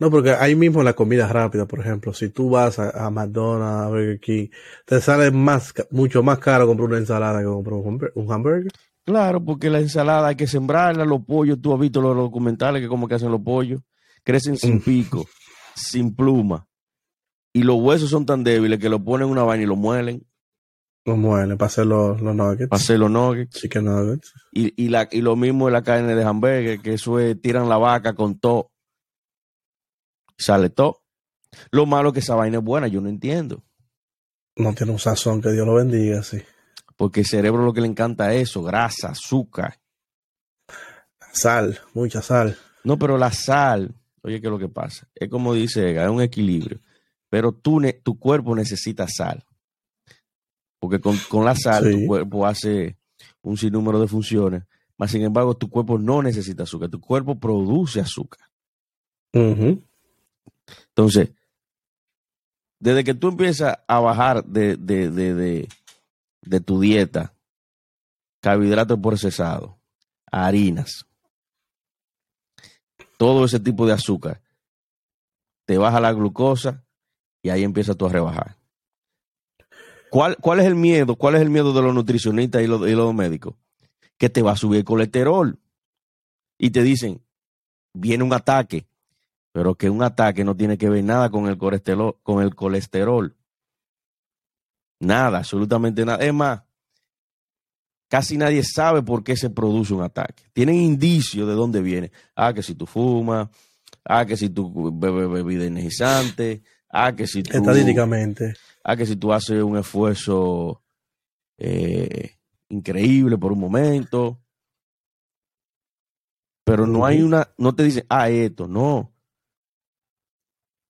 No, porque ahí mismo la comida rápida, por ejemplo, si tú vas a, McDonald's, a Burger King, te sale más, mucho más caro comprar una ensalada que comprar un hamburger. Claro, porque la ensalada hay que sembrarla, los pollos, tú has visto los documentales que como que hacen los pollos crecen sin mm. pico, sin pluma, y los huesos son tan débiles que lo ponen en una vaina y lo muelen. Lo muelen para hacer los, nuggets. Para hacer los nuggets. Chicken nuggets. Y, y, la, y lo mismo de la carne de hamburger, que eso es, tiran la vaca con todo. Sale todo. Lo malo es que esa vaina es buena, yo no entiendo. No tiene un sazón, que Dios lo bendiga, sí. Porque el cerebro lo que le encanta es eso, grasa, azúcar. Sal, mucha sal. No, pero la sal Oye, ¿qué es lo que pasa? Es como dice Ega, es un equilibrio. Pero tú, tu cuerpo necesita sal. Porque con, la sal tu cuerpo hace un sinnúmero de funciones. Mas, sin embargo, tu cuerpo no necesita azúcar. Tu cuerpo produce azúcar. Entonces, desde que tú empiezas a bajar de, de, de, de tu dieta carbohidratos procesados, harinas, todo ese tipo de azúcar, te baja la glucosa y ahí empiezas tú a rebajar. ¿Cuál, ¿Cuál, es el miedo? ¿Cuál es el miedo de los nutricionistas y los, y los médicos? Que te va a subir el colesterol. Y te dicen, viene un ataque, pero que un ataque no tiene que ver nada con el colesterol, con el colesterol. Nada, absolutamente nada. Es más, casi nadie sabe por qué se produce un ataque. Tienen indicios de dónde viene. Ah, que si tú fumas, ah, que si tú bebes bebida energizante, ah, que si tú... Estadísticamente. Ah, que si tú haces un esfuerzo eh, increíble por un momento. Pero no hay una, no te dicen, ah, esto, no.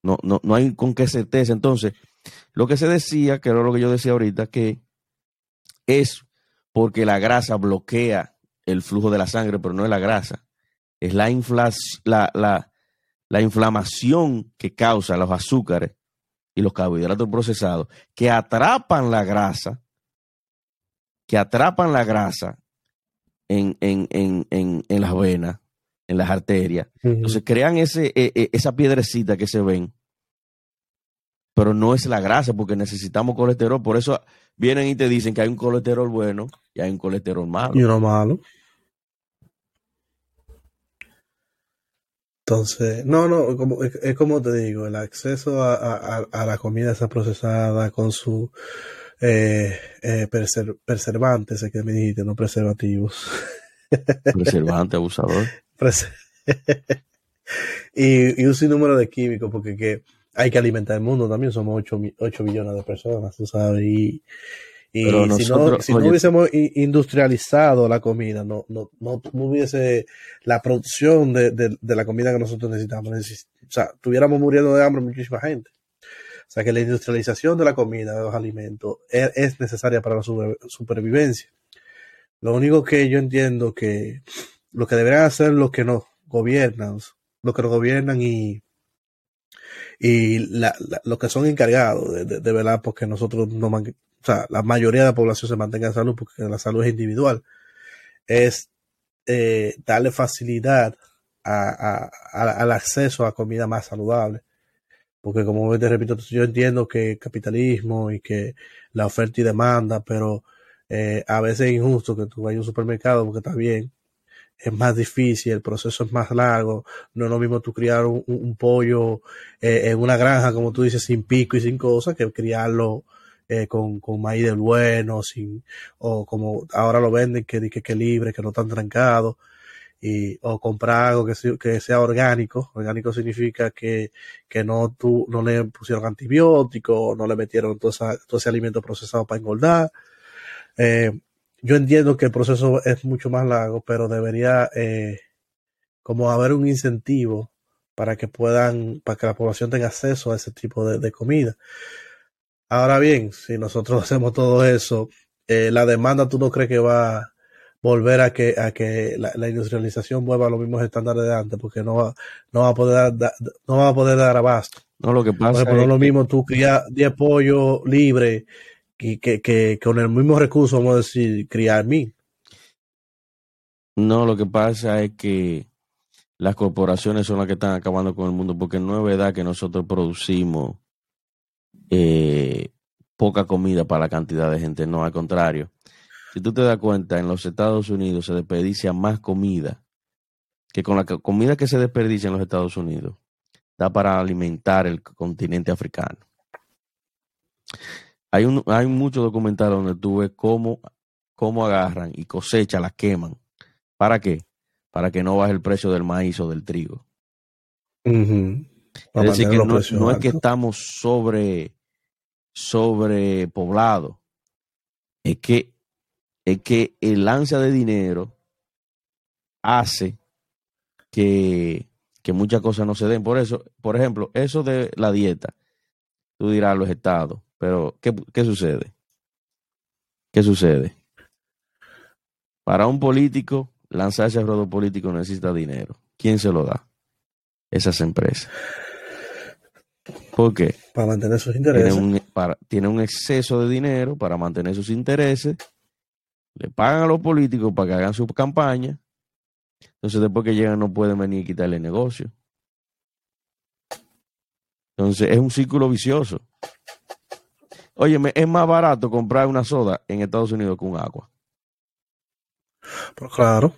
No, no, no hay con qué certeza. Entonces, lo que se decía, que era lo que yo decía ahorita, que es porque la grasa bloquea el flujo de la sangre, pero no es la grasa, es la, la, la, inflamación que causa los azúcares y los carbohidratos procesados, que atrapan la grasa, que atrapan la grasa en, las venas, en las arterias. Entonces crean ese, e, e, esa piedrecita que se ven, pero no es la grasa, porque necesitamos colesterol. Por eso vienen y te dicen que hay un colesterol bueno y hay un colesterol malo. Y uno malo. Entonces, no, no, como, es, como te digo, el acceso a, la comida esa procesada con su eh, eh preservantes, que me dijiste, no preservativos. (laughs) Preservante, abusador. (laughs) y, y, un sinnúmero de químicos, porque que hay que alimentar el mundo también, somos 8, 8 millones de personas, tú sabes, y, y si, no, si no hubiésemos industrializado la comida, no, no, no, hubiese la producción de, de, la comida que nosotros necesitamos. O sea, tuviéramos muriendo de hambre muchísima gente. O sea, que la industrialización de la comida, de los alimentos, es, necesaria para la supervivencia. Lo único que yo entiendo que lo que deberían hacer los que nos gobiernan, los que nos gobiernan y, y la, los que son encargados de, de, velar porque nosotros no, o sea, la mayoría de la población se mantenga en salud, porque la salud es individual, es eh, darle facilidad al acceso a comida más saludable. Porque como te repito, yo entiendo que capitalismo y que la oferta y demanda, pero eh, a veces es injusto que tú vayas a un supermercado porque está bien, es más difícil, el proceso es más largo, no es lo mismo tú criar un, pollo eh, en una granja, como tú dices, sin pico y sin cosas, que criarlo eh, con, con, maíz del bueno, sin, o como ahora lo venden, que, que, que libre, que no están trancados, y, o comprar algo que, que sea orgánico. Orgánico significa que, que no, tú, no le pusieron antibióticos, no le metieron todo, esa, todo ese alimento procesado para engordar. Eh, yo entiendo que el proceso es mucho más largo, pero debería eh, como haber un incentivo para que puedan, para que la población tenga acceso a ese tipo de, de comida. Ahora bien, si nosotros (laughs) hacemos todo eso, eh, la demanda tú no crees que va a volver a que, a que la, la, industrialización vuelva a los mismos estándares de antes, porque no va, no va a poder dar, no va a poder dar abasto. No, lo que pasa Por ejemplo, no es lo mismo tú criar 10 pollos libres que, que, que, con el mismo recurso, vamos a decir, criar mil. No, lo que pasa es que las corporaciones son las que están acabando con el mundo, porque no es verdad que nosotros producimos eh, poca comida para la cantidad de gente, no, al contrario. Si tú te das cuenta, en los Estados Unidos se desperdicia más comida que con la comida que se desperdicia en los Estados Unidos da para alimentar el continente africano. Hay, un, hay muchos documentales donde tú ves cómo, cómo agarran y cosechan, las queman. ¿Para qué? Para que no baje el precio del maíz o del trigo. Uh -huh. Es decir, que no, no, es que estamos sobre sobrepoblado, es que, es que el ansia de dinero hace que, que muchas cosas no se den. Por eso, por ejemplo, eso de la dieta, tú dirás los estados, pero ¿qué, qué sucede? ¿Qué sucede? Para un político, lanzarse al ruedo político necesita dinero. ¿Quién se lo da? Esas empresas. ¿Por qué? Para mantener sus intereses. Tiene un, para, tiene un, exceso de dinero para mantener sus intereses. Le pagan a los políticos para que hagan su campaña. Entonces, después que llegan, no pueden venir y quitarle el negocio. Entonces, es un círculo vicioso. Oye, es más barato comprar una soda en Estados Unidos que un agua. Pues claro.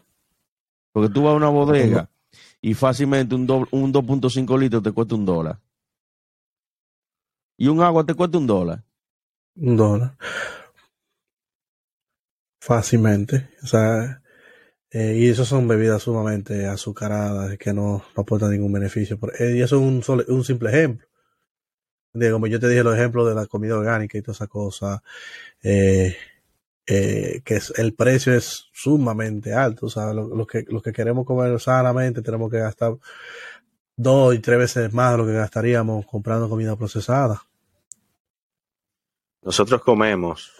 Porque tú vas a una bodega y fácilmente un, un 2.5 litros te cuesta un dólar. Y un agua te cuesta un dólar. Un dólar. Fácilmente. O sea, eh, y eso son bebidas sumamente azucaradas que no, no aportan ningún beneficio. Eh, y eso es un, solo, un simple ejemplo. De, como yo te dije, los ejemplos de la comida orgánica y toda esa cosa. Eh, eh, que es, el precio es sumamente alto. O sea, lo, lo, que, lo que queremos comer sanamente tenemos que gastar dos y tres veces más de lo que gastaríamos comprando comida procesada. Nosotros comemos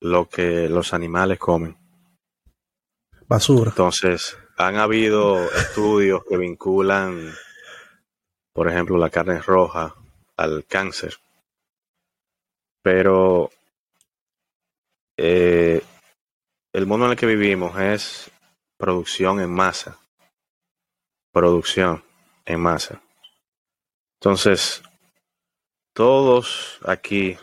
lo que los animales comen. Basura. Entonces, han habido estudios que vinculan, por ejemplo, la carne roja al cáncer. Pero eh, el mundo en el que vivimos es producción en masa. Producción en masa. Entonces, todos aquí,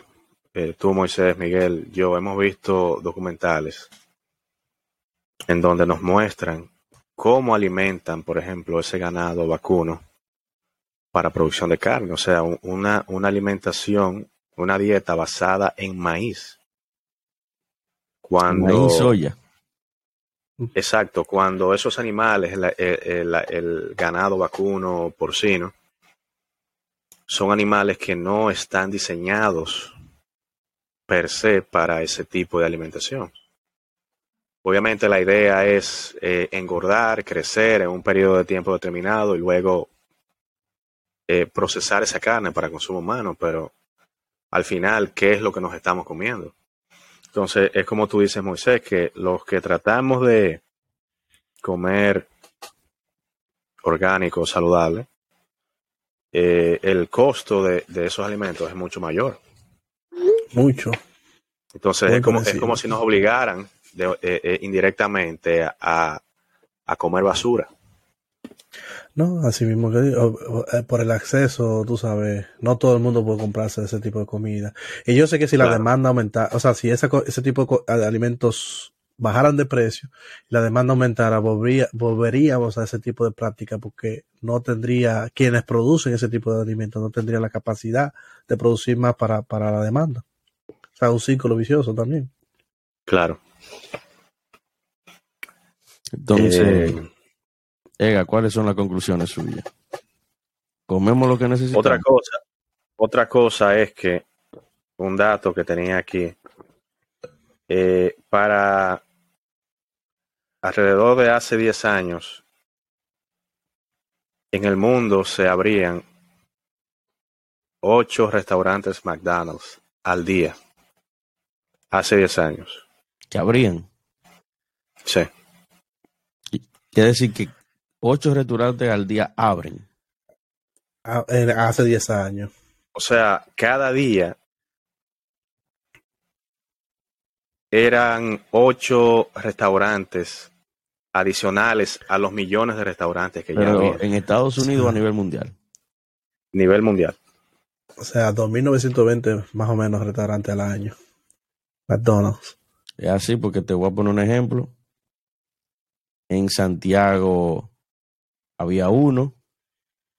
eh, tú Moisés, Miguel, yo hemos visto documentales en donde nos muestran cómo alimentan, por ejemplo, ese ganado vacuno para producción de carne, o sea, una, una alimentación, una dieta basada en maíz. Cuando, maíz soya. Exacto, cuando esos animales, el, el, el, ganado vacuno, porcino, son animales que no están diseñados per se para ese tipo de alimentación. Obviamente la idea es eh, engordar, crecer en un periodo de tiempo determinado y luego eh, procesar esa carne para consumo humano, pero al final, ¿qué es lo que nos estamos comiendo? Entonces, es como tú dices, Moisés, que los que tratamos de comer orgánico, saludable, eh, el costo de, de esos alimentos es mucho mayor. Mucho. Entonces, Muy es como, es como si nos obligaran de- eh, indirectamente a, a comer basura. No, así mismo que eh, por el acceso, tú sabes, no todo el mundo puede comprarse ese tipo de comida. Y yo sé que si la Claro. demanda aumentara, o sea, si esa ese tipo de alimentos bajaran de precio y la demanda aumentara, volvería, volveríamos a ese tipo de práctica porque no tendría, quienes producen ese tipo de alimentos no tendrían la capacidad de producir más para, para la demanda. O sea, un círculo vicioso también. Claro. Entonces, Eh, Ega, ¿cuáles son las conclusiones suyas? ¿Comemos lo que necesitamos? Otra cosa, otra cosa es que un dato que tenía aquí, eh, para alrededor de hace 10 años, en el mundo se abrían ocho restaurantes McDonald's al día. Hace 10 años. Que habrían. Sí, Quiere decir que ocho restaurantes al día abren. Ah, eh, Hace 10 años. o sea, cada día eran ocho restaurantes adicionales a los millones de restaurantes que ya había en Estados Unidos a nivel mundial. nivel mundial. O sea, 2.920 más o menos restaurantes al año. McDonald's. Es así porque te voy a poner un ejemplo. En Santiago había uno,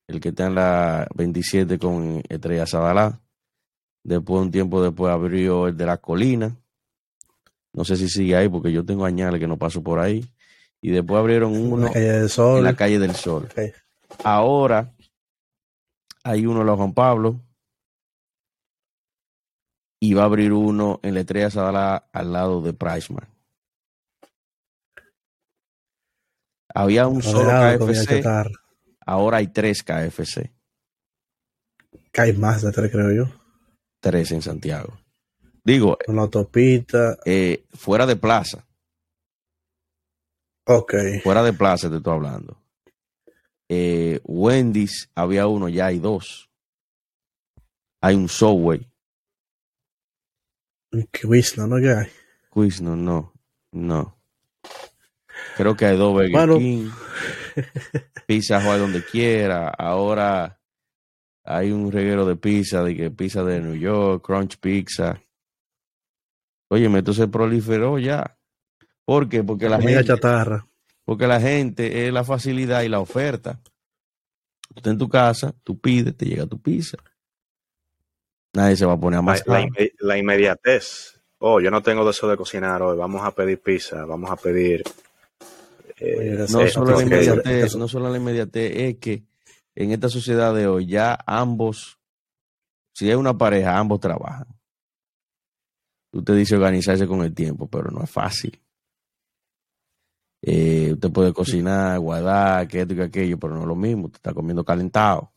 el que está en la 27 con Estrella Sadalá. Después, un tiempo después, abrió el de la colina. No sé si sigue ahí porque yo tengo añales que no paso por ahí. Y después abrieron uno la calle del Sol. en la calle del Sol. Ahora hay uno en la Juan Pablo y va a abrir uno en la Estrella Sadalá al lado de Priceman. Había un solo KFC, ahora hay tres KFC, Que hay más de tres, creo yo. tres en Santiago. Digo, Una autopista. eh, fuera de plaza, Ok. fuera de plaza te estoy hablando. Eh, Wendy's había uno, ya hay dos. Hay un Subway. Que Wisna, ¿no? Quizno, no, no. Creo que hay dos Burger Bueno. King. Pizza Hut donde quiera. Ahora hay un reguero de pizza, de que pizza de New York, Crunch Pizza. Óyeme, esto se proliferó ya. ¿Por qué? Porque la Comida gente, chatarra. porque la gente es la facilidad y la oferta. Tú estás en tu casa, tú pides, te llega tu pizza. Nadie se va a poner a La, más. la la inmediatez. Oh, yo no tengo deseo de cocinar hoy. Vamos a pedir pizza, vamos a pedir. Eh, No solo la inmediatez, no solo la inmediatez, es que en esta sociedad de hoy ya ambos, si hay una pareja, ambos trabajan. Usted dice organizarse con el tiempo, pero no es fácil. Eh, usted puede cocinar, guardar, que esto y que aquello, pero no es lo mismo. Usted está comiendo calentado.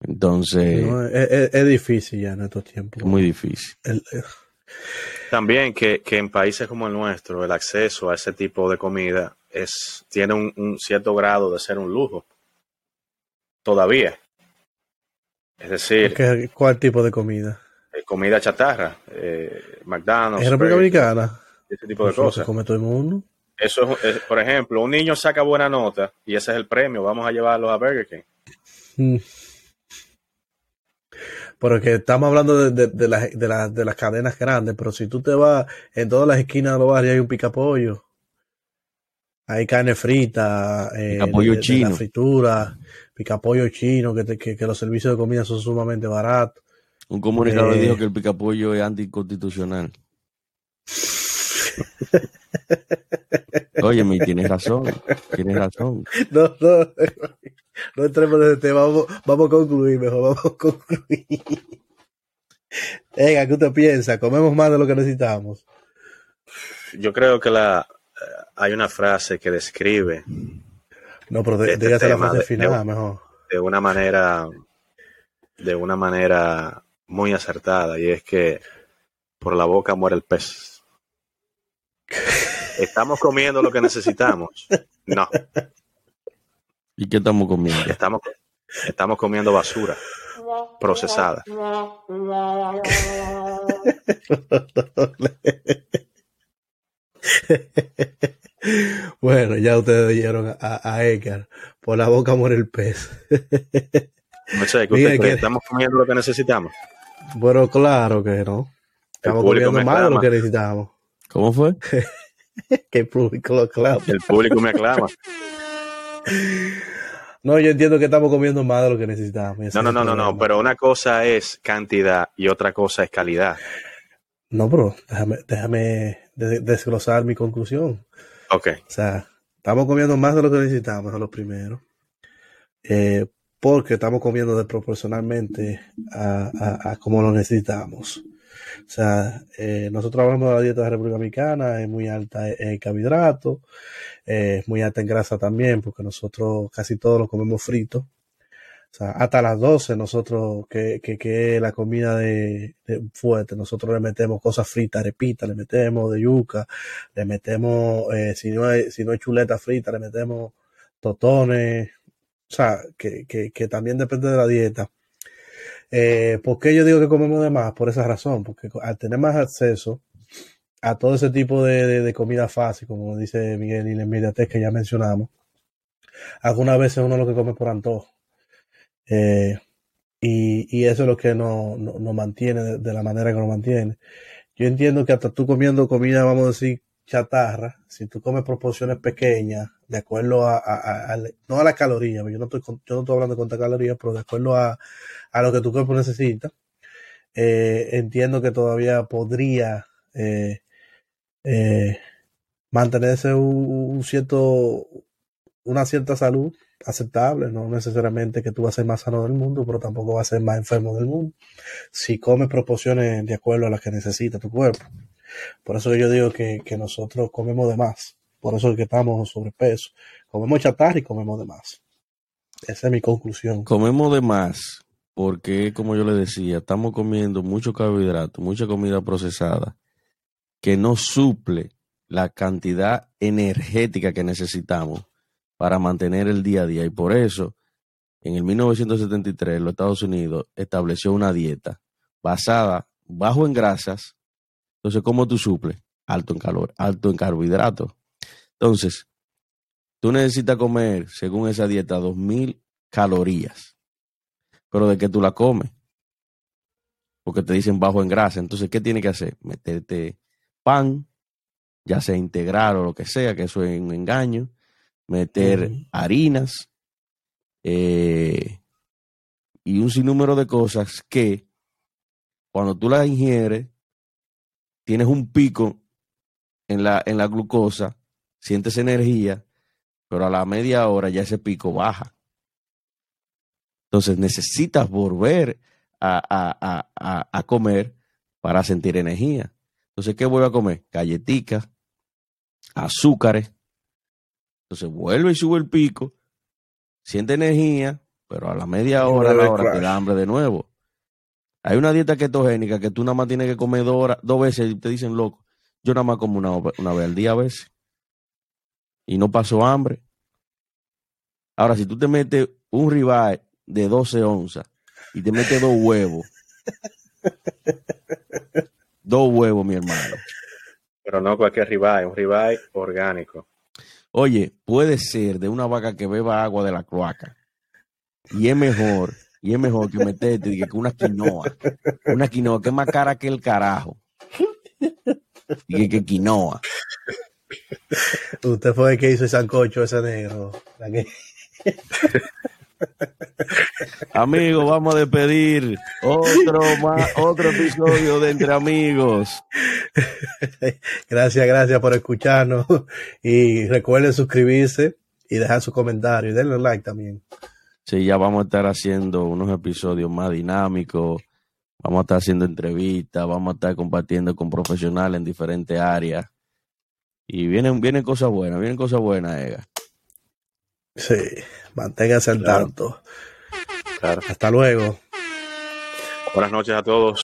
Entonces, No, es, es- es difícil ya en estos tiempos. es muy difícil. El- el- También que, que en países como el nuestro el acceso a ese tipo de comida es tiene un, un cierto grado de ser un lujo. Todavía. Es decir, ¿qué- ¿Cuál tipo de comida? eh, comida chatarra, eh, McDonald's, ¿En República Dominicana? ese tipo de Eso cosas. come todo el mundo. Eso es, es- por ejemplo, un niño saca buena nota y ese es el premio, vamos a llevarlo a Burger King. Mm. Pero que estamos hablando de, de, de, las- de, las- de las cadenas grandes, pero si tú te vas en todas las esquinas de los barrios hay un picapollo. Hay carne frita, eh, Picapollo de- de chino. la fritura, picapollo chino, que, te- que, que los servicios de comida son sumamente baratos. Un comunicador Eh. dijo que el picapollo es anticonstitucional. (laughs) Óyeme, tienes razón, tienes razón. No, no, no entremos en ese tema, vamos, vamos a concluir mejor, vamos a concluir. Venga, ¿qué usted piensa? ¿Comemos más de lo que necesitamos? Yo creo que la eh, hay una frase que describe No, pero de- Este dígase la frase de- final, de- mejor. de una manera de una manera muy acertada y es que por la boca muere el pez. (laughs) ¿Estamos comiendo lo que necesitamos? No. ¿Y qué estamos comiendo? (laughs) Estamos, estamos comiendo basura procesada. (laughs) bueno, ya ustedes oyeron a, a Edgar. Por la boca muere el pez. No sé, ¿qué (laughs) usted cree? ¿Estamos comiendo lo que necesitamos? Bueno, claro que no. Estamos comiendo más de lo que necesitamos. ¿Cómo fue? que el público lo aclama. El público me aclama. No, yo entiendo que estamos comiendo más de lo que necesitamos. No, no, no, no, no, pero una cosa es cantidad y otra cosa es calidad. No, bro, déjame, déjame desglosar mi conclusión. Ok. O sea, estamos comiendo más de lo que necesitamos, a lo primero. Eh, porque estamos comiendo desproporcionalmente a, a, a como lo necesitamos. O sea, eh, nosotros hablamos de la dieta de la República Dominicana, es muy alta en carbohidratos, eh, es muy alta en grasa también, porque nosotros casi todos lo comemos frito. O sea, hasta las 12 nosotros, que, que, la comida de, fuerte, nosotros le metemos cosas fritas, repita, le metemos de yuca, le metemos, eh, si no hay, si no hay chuleta frita, le metemos totones, o sea, que, que, que también depende de la dieta. Eh, ¿Por qué yo digo que comemos de más? Por esa razón, porque al tener más acceso a todo ese tipo de, de, comida fácil, como dice Miguel y la inmediatez que ya mencionamos, algunas veces uno lo que come por antojo. Eh, y, y, eso es lo que nos no, no mantiene de, de, la manera que nos mantiene. Yo entiendo que hasta tú comiendo comida, vamos a decir, chatarra, si tú comes proporciones pequeñas, de acuerdo a, a, a no a las calorías, yo no, estoy, yo no estoy hablando de calorías, pero de acuerdo a, a lo que tu cuerpo necesita, eh, entiendo que todavía podría eh, eh, mantenerse un, un, cierto, una cierta salud aceptable, no necesariamente que tú vas a ser más sano del mundo, pero tampoco vas a ser más enfermo del mundo, si comes proporciones de acuerdo a las que necesita tu cuerpo. Por eso yo digo que, que nosotros comemos de más, por eso es que estamos sobrepeso, comemos chatarra y comemos de más. Esa es mi conclusión. Comemos de más porque, como yo le decía, estamos comiendo mucho carbohidrato, mucha comida procesada, que no suple la cantidad energética que necesitamos para mantener el día a día. Y por eso, en el 1973, los Estados Unidos estableció una dieta basada bajo en grasas. Entonces, ¿cómo tú suples? Alto en calor, alto en carbohidratos. Entonces, tú necesitas comer, según esa dieta, 2000 calorías. Pero de que tú la comes. Porque te dicen bajo en grasa. Entonces, ¿qué tiene que hacer? Meterte pan, ya sea integral o lo que sea, que eso es un engaño. Meter harinas eh, y un sinnúmero de cosas que cuando tú las ingieres, tienes un pico en la, en la glucosa, sientes energía, pero a la media hora ya ese pico baja. Entonces necesitas volver a, a, a, a, comer para sentir energía. Entonces, ¿qué vuelve a comer? Galletitas, azúcares. Entonces vuelve y sube el pico, siente energía, pero a la media hora, a la hora te da hambre de nuevo. Hay una dieta ketogénica que tú nada más tienes que comer dos, horas, dos veces y te dicen, loco, yo nada más como una, una vez al día a veces. Y no paso hambre. Ahora, si tú te metes un ribeye de 12 onzas y te metes dos huevos, dos huevos, mi hermano. Pero no cualquier ribeye, un ribeye orgánico. Oye, puede ser de una vaca que beba agua de la cloaca. Y es mejor, y es mejor que meterte que una quinoa. Una quinoa que es más cara que el carajo. Y que, que quinoa. (laughs) Usted fue el que hizo el sancocho ese negro. (laughs) Amigos, vamos a despedir otro más, otro episodio de Entre Amigos. (laughs) Gracias, gracias por escucharnos y recuerden suscribirse y dejar su comentario y denle like también. Sí, ya vamos a estar haciendo unos episodios más dinámicos, vamos a estar haciendo entrevistas, vamos a estar compartiendo con profesionales en diferentes áreas. Y vienen, vienen cosas buenas, vienen cosas buenas, Ega. Sí, manténgase al claro. tanto. Claro. Hasta luego. Buenas noches a todos.